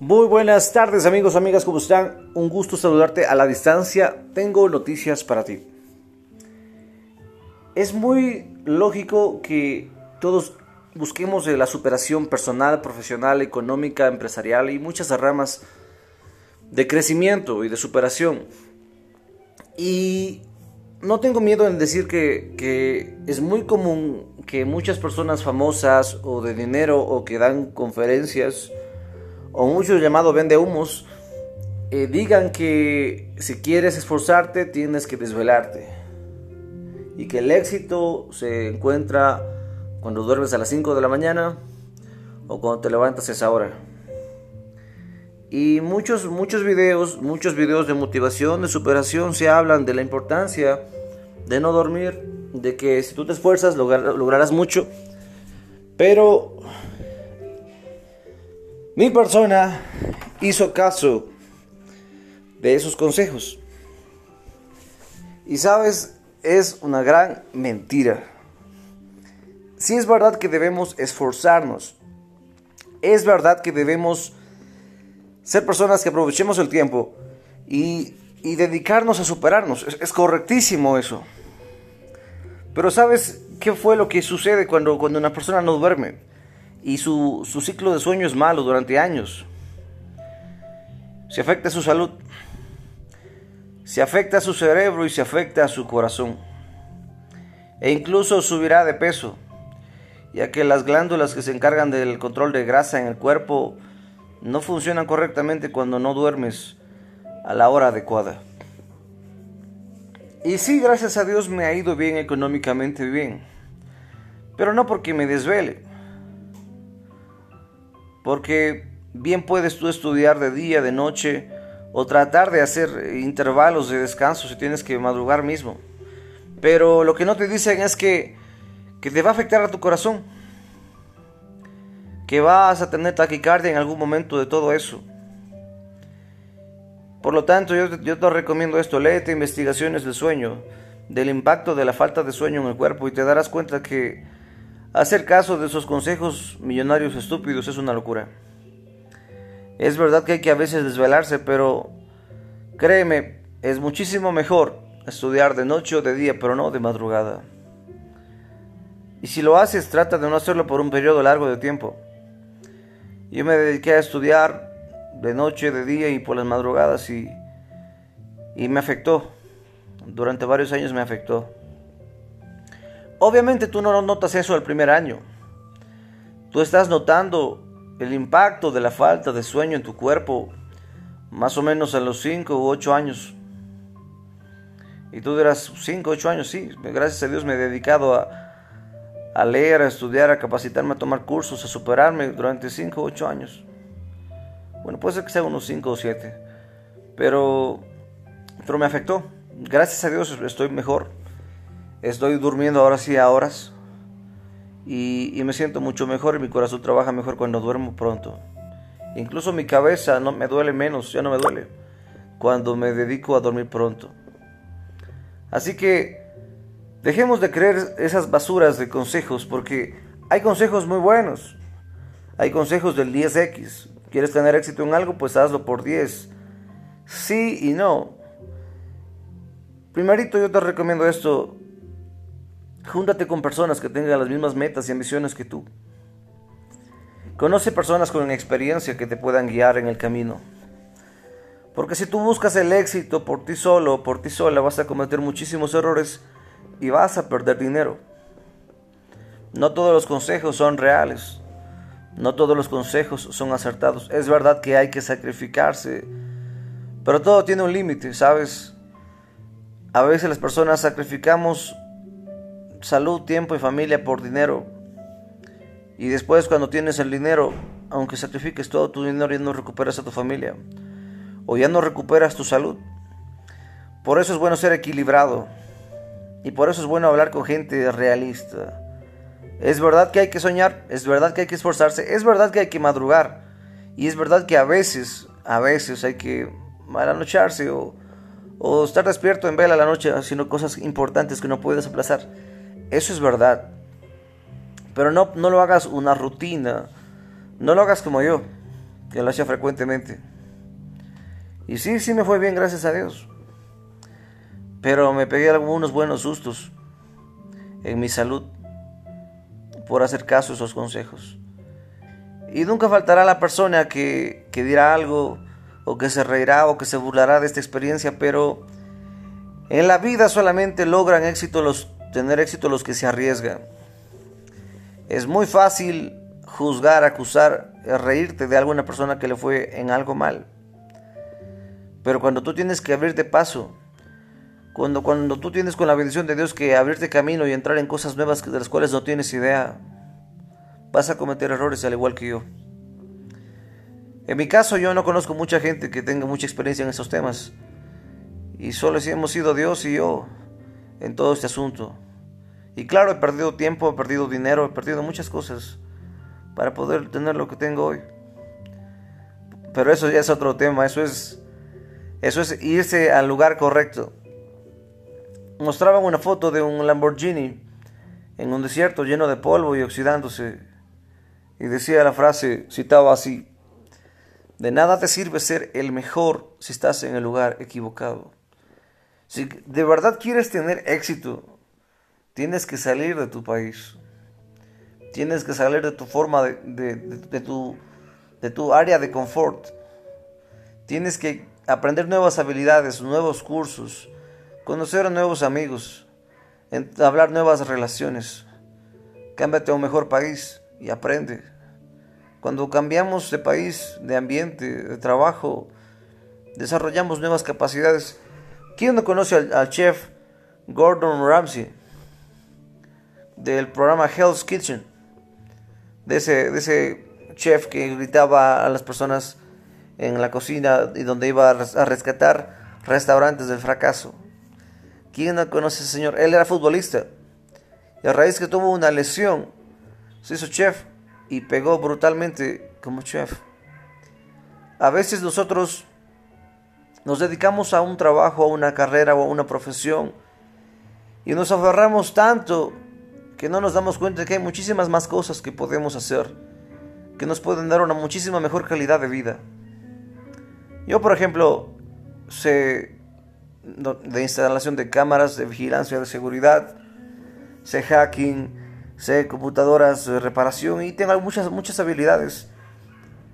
Muy buenas tardes amigos, amigas, ¿cómo están? Un gusto saludarte a la distancia. Tengo noticias para ti. Es muy lógico que todos busquemos la superación personal, profesional, económica, empresarial y muchas ramas de crecimiento y de superación. Y no tengo miedo en decir que, que, es muy común que muchas personas famosas o de dinero o que dan conferencias o muchos llamados vende humos eh, digan que si quieres esforzarte tienes que desvelarte y que el éxito se encuentra cuando duermes a las 5 de la mañana o cuando te levantas a esa hora. Y muchos, muchos videos, muchos videos de motivación, de superación, se hablan de la importancia de no dormir, de que si tú te esfuerzas lograrás mucho. Pero mi persona hizo caso de esos consejos. Y sabes, es una gran mentira. Si es verdad que debemos esforzarnos, es verdad que debemos ser personas que aprovechemos el tiempo y, dedicarnos a superarnos. Es, correctísimo eso. Pero ¿sabes qué fue lo que sucede cuando, cuando una persona no duerme y su, su ciclo de sueño es malo durante años? Se afecta a su salud, se afecta a su cerebro y se afecta a su corazón. E incluso subirá de peso, ya que las glándulas que se encargan del control de grasa en el cuerpo no funcionan correctamente cuando no duermes a la hora adecuada. Y sí, gracias a Dios me ha ido bien económicamente bien. Pero no porque me desvele. Porque bien puedes tú estudiar de día, de noche, o tratar de hacer intervalos de descanso si tienes que madrugar mismo. Pero lo que no te dicen es que, que te va a afectar a tu corazón que vas a tener taquicardia en algún momento de todo eso. Por lo tanto, yo, yo te recomiendo esto, léete investigaciones del sueño, del impacto de la falta de sueño en el cuerpo y te darás cuenta que hacer caso de esos consejos millonarios estúpidos es una locura. Es verdad que hay que a veces desvelarse, pero créeme, es muchísimo mejor estudiar de noche o de día, pero no de madrugada. Y si lo haces, trata de no hacerlo por un periodo largo de tiempo. Yo me dediqué a estudiar de noche, de día y por las madrugadas y, y me afectó. Durante varios años me afectó. Obviamente tú no notas eso el primer año. Tú estás notando el impacto de la falta de sueño en tu cuerpo más o menos a los 5 u 8 años. Y tú dirás, 5, 8 años, sí, gracias a Dios me he dedicado a, leer, a estudiar, a capacitarme, a tomar cursos, a superarme durante 5 o 8 años. Bueno, puede ser que sea unos 5 o 7, pero, pero me afectó. Gracias a Dios estoy mejor. Estoy durmiendo ahora sí a horas y, me siento mucho mejor y mi corazón trabaja mejor cuando duermo pronto. Incluso mi cabeza no me duele menos, ya no me duele cuando me dedico a dormir pronto. Así que Dejemos de creer esas basuras de consejos porque hay consejos muy buenos. Hay consejos del 10X. ¿Quieres tener éxito en algo? Pues hazlo por 10. Sí y no. Primerito yo te recomiendo esto. Júntate con personas que tengan las mismas metas y ambiciones que tú. Conoce personas con experiencia que te puedan guiar en el camino. Porque si tú buscas el éxito por ti solo o por ti sola vas a cometer muchísimos errores y vas a perder dinero. No todos los consejos son reales. No todos los consejos son acertados. Es verdad que hay que sacrificarse, pero todo tiene un límite, ¿sabes? A veces las personas sacrificamos salud, tiempo y familia por dinero. Y después cuando tienes el dinero, aunque sacrifiques todo tu dinero, ya no recuperas a tu familia. O ya no recuperas tu salud. Por eso es bueno ser equilibrado. Y por eso es bueno hablar con gente realista. Es verdad que hay que soñar, es verdad que hay que esforzarse, es verdad que hay que madrugar. Y es verdad que a veces, a veces hay que malanocharse o, o estar despierto en vela la noche haciendo cosas importantes que no puedes aplazar. Eso es verdad. Pero no, no lo hagas una rutina. No lo hagas como yo. que lo hacía frecuentemente. Y sí, sí me fue bien, gracias a Dios. Pero me pegué algunos buenos sustos en mi salud por hacer caso a esos consejos. Y nunca faltará la persona que, que dirá algo o que se reirá o que se burlará de esta experiencia, pero en la vida solamente logran éxito los, tener éxito los que se arriesgan. Es muy fácil juzgar, acusar, reírte de alguna persona que le fue en algo mal. Pero cuando tú tienes que abrirte paso, cuando, cuando tú tienes con la bendición de Dios que abrirte camino y entrar en cosas nuevas de las cuales no tienes idea, vas a cometer errores al igual que yo. En mi caso yo no conozco mucha gente que tenga mucha experiencia en esos temas. Y solo si hemos sido Dios y yo en todo este asunto. Y claro, he perdido tiempo, he perdido dinero, he perdido muchas cosas para poder tener lo que tengo hoy. Pero eso ya es otro tema, eso es, eso es irse al lugar correcto. Mostraban una foto de un Lamborghini en un desierto lleno de polvo y oxidándose. Y decía la frase, citaba así, de nada te sirve ser el mejor si estás en el lugar equivocado. Si de verdad quieres tener éxito, tienes que salir de tu país. Tienes que salir de tu forma de, tu, de tu área de confort. Tienes que aprender nuevas habilidades, nuevos cursos, conocer a nuevos amigos, hablar nuevas relaciones. Cámbiate a un mejor país y aprende. Cuando cambiamos de país, de ambiente, de trabajo, desarrollamos nuevas capacidades. ¿Quién no conoce al, chef Gordon Ramsay del programa Hell's Kitchen? De ese, de ese chef que gritaba a las personas en la cocina y donde iba a rescatar restaurantes del fracaso. ¿Quién no conoce a ese señor? Él era futbolista. Y a raíz que tuvo una lesión, se hizo chef y pegó brutalmente como chef. A veces nosotros nos dedicamos a un trabajo, a una carrera o a una profesión y nos aferramos tanto que no nos damos cuenta de que hay muchísimas más cosas que podemos hacer, que nos pueden dar una muchísima mejor calidad de vida. Yo, por ejemplo, sé de instalación de cámaras, de vigilancia de seguridad, sé hacking, sé computadoras de reparación y tengo muchas, muchas habilidades.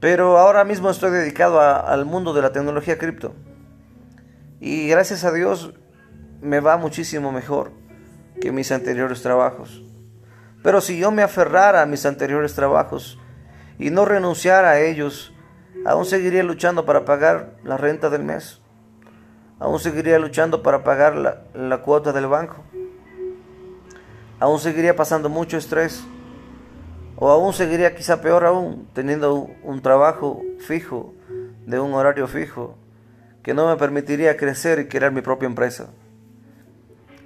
Pero ahora mismo estoy dedicado al mundo de la tecnología cripto. Y gracias a Dios me va muchísimo mejor que mis anteriores trabajos. Pero si yo me aferrara a mis anteriores trabajos y no renunciara a ellos, aún seguiría luchando para pagar la renta del mes. Aún seguiría luchando para pagar la, la cuota del banco aún seguiría pasando mucho estrés. O aún seguiría quizá peor aún, teniendo un trabajo fijo, de un horario fijo, que no me permitiría crecer y crear mi propia empresa.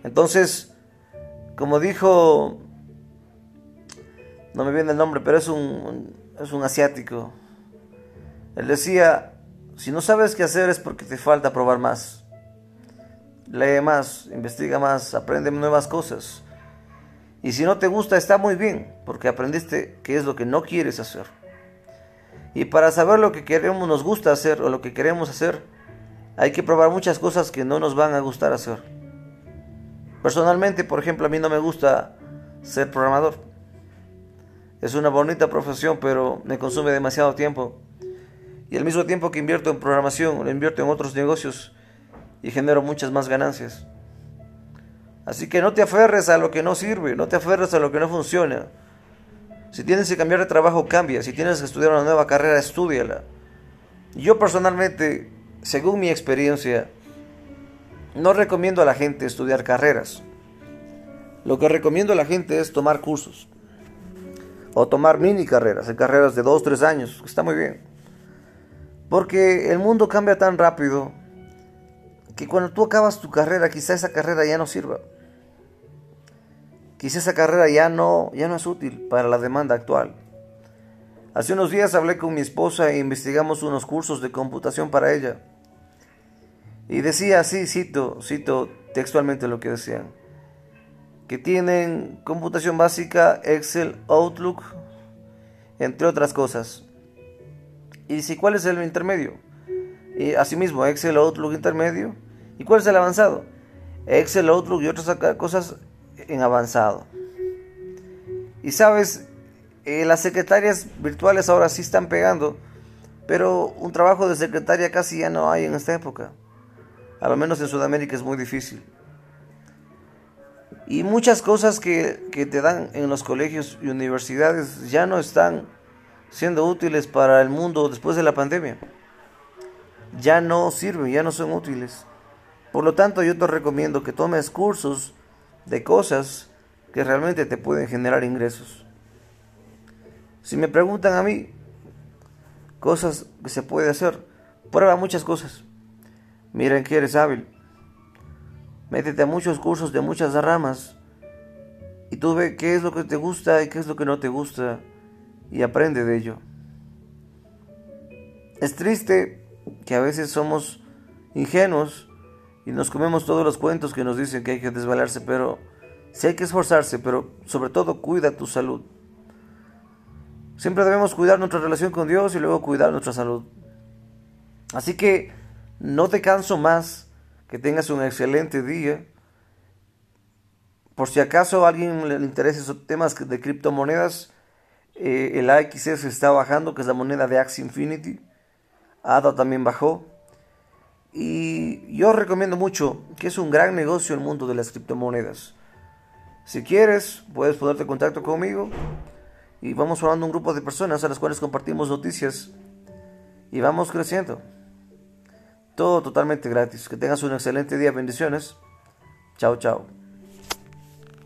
Entonces, como dijo, no me viene el nombre, pero es un, es un asiático. Él decía, si no sabes qué hacer es porque te falta probar más. Lee más, investiga más, aprende nuevas cosas. Y si no te gusta, está muy bien, porque aprendiste qué es lo que no quieres hacer. Y para saber lo que queremos, nos gusta hacer o lo que queremos hacer, hay que probar muchas cosas que no nos van a gustar hacer. Personalmente, por ejemplo, a mí no me gusta ser programador. Es una bonita profesión, pero me consume demasiado tiempo. Y al mismo tiempo que invierto en programación, lo invierto en otros negocios y genero muchas más ganancias. Así que no te aferres a lo que no sirve, no te aferres a lo que no funciona. Si tienes que cambiar de trabajo, cambia. Si tienes que estudiar una nueva carrera, estudiala. Yo personalmente, según mi experiencia, no recomiendo a la gente estudiar carreras. Lo que recomiendo a la gente es tomar cursos. O tomar mini carreras, en carreras de 2, 3 años, está muy bien. Porque el mundo cambia tan rápido que cuando tú acabas tu carrera, quizá esa carrera ya no sirva. Quizá esa carrera ya no, ya no es útil para la demanda actual. Hace unos días hablé con mi esposa e investigamos unos cursos de computación para ella. Y decía así, cito, cito textualmente lo que decían, que tienen computación básica, Excel, Outlook, entre otras cosas. Y dice, ¿cuál es el intermedio? Y asimismo, Excel, Outlook intermedio. ¿Y cuál es el avanzado? Excel, Outlook y otras cosas en avanzado. Y sabes, eh, las secretarias virtuales ahora sí están pegando, pero un trabajo de secretaria casi ya no hay en esta época. A lo menos en Sudamérica es muy difícil. Y muchas cosas que, que te dan en los colegios y universidades ya no están siendo útiles para el mundo después de la pandemia. Ya no sirven, ya no son útiles. Por lo tanto, yo te recomiendo que tomes cursos de cosas que realmente te pueden generar ingresos. Si me preguntan a mí cosas que se puede hacer, prueba muchas cosas. Miren que eres hábil. Métete a muchos cursos de muchas ramas y tú ve qué es lo que te gusta y qué es lo que no te gusta y aprende de ello. Es triste que a veces somos ingenuos y nos comemos todos los cuentos que nos dicen que hay que desvalarse, pero sí hay que esforzarse, pero sobre todo cuida tu salud. Siempre debemos cuidar nuestra relación con Dios y luego cuidar nuestra salud. Así que no te canso más, que tengas un excelente día. Por si acaso a alguien le interesa esos temas de criptomonedas, eh, el AXS está bajando, que es la moneda de Axie Infinity. ADA también bajó. Y yo recomiendo mucho que es un gran negocio el mundo de las criptomonedas. Si quieres, puedes ponerte en contacto conmigo y vamos formando un grupo de personas a las cuales compartimos noticias y vamos creciendo. Todo totalmente gratis. Que tengas un excelente día. Bendiciones. Chao, chao.